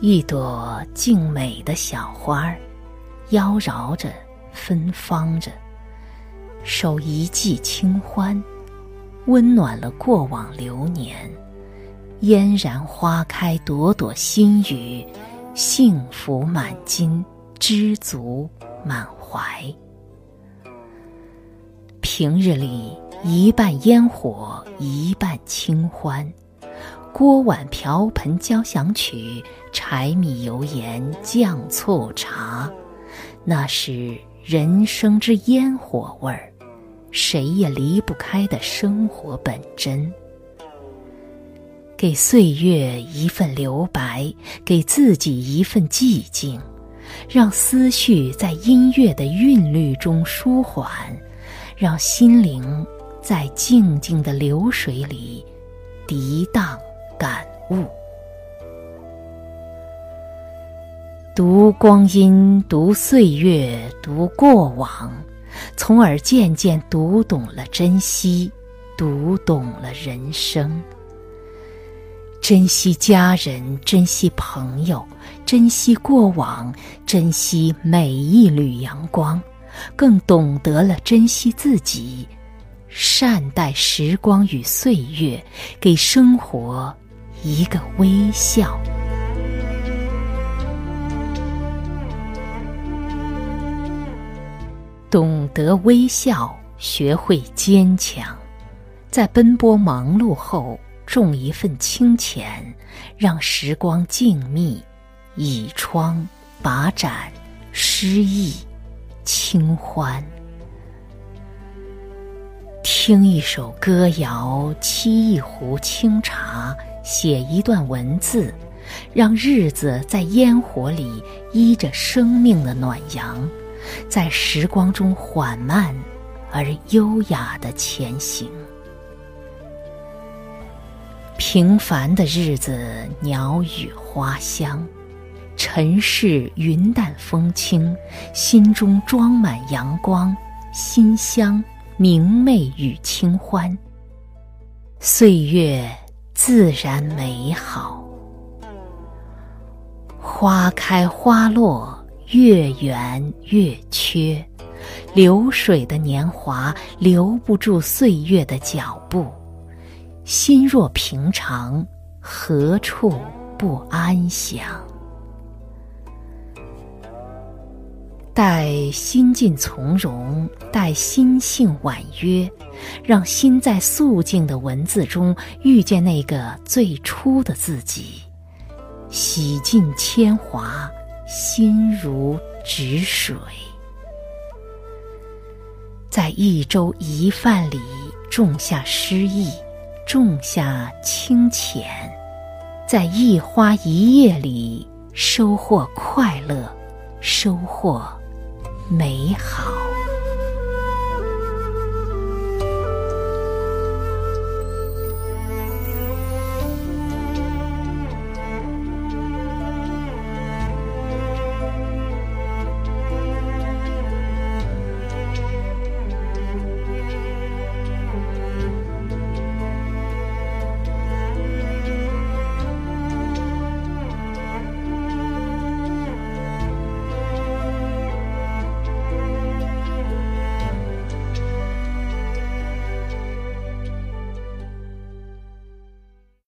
一朵静美的小花儿，妖娆着，芬芳着，守一季清欢，温暖了过往流年。嫣然花开，朵朵心语，幸福满襟，知足满怀。平日里，一半烟火，一半清欢。锅碗瓢盆交响曲，柴米油盐酱醋茶，那是人生之烟火味儿，谁也离不开的生活本真。给岁月一份留白，给自己一份寂静，让思绪在音乐的韵律中舒缓，让心灵在静静的流水里涤荡感悟。读光阴，读岁月，读过往，从而渐渐读懂了珍惜，读懂了人生。珍惜家人，珍惜朋友，珍惜过往，珍惜每一缕阳光，更懂得了珍惜自己，善待时光与岁月，给生活一个微笑。懂得微笑，学会坚强，在奔波忙碌后。种一份清浅，让时光静谧，倚窗把盏诗意清欢。听一首歌谣，沏一壶清茶，写一段文字，让日子在烟火里依着生命的暖阳，在时光中缓慢而优雅的前行。平凡的日子，鸟语花香；尘世云淡风轻，心中装满阳光、馨香、明媚与清欢。岁月自然美好，花开花落，月圆月缺，流水的年华留不住岁月的脚步。心若平常，何处不安详？待心境从容，待心性婉约，让心在素净的文字中遇见那个最初的自己，洗尽铅华，心如止水。在一粥一饭里种下诗意。种下清浅，在一花一叶里收获快乐，收获美好。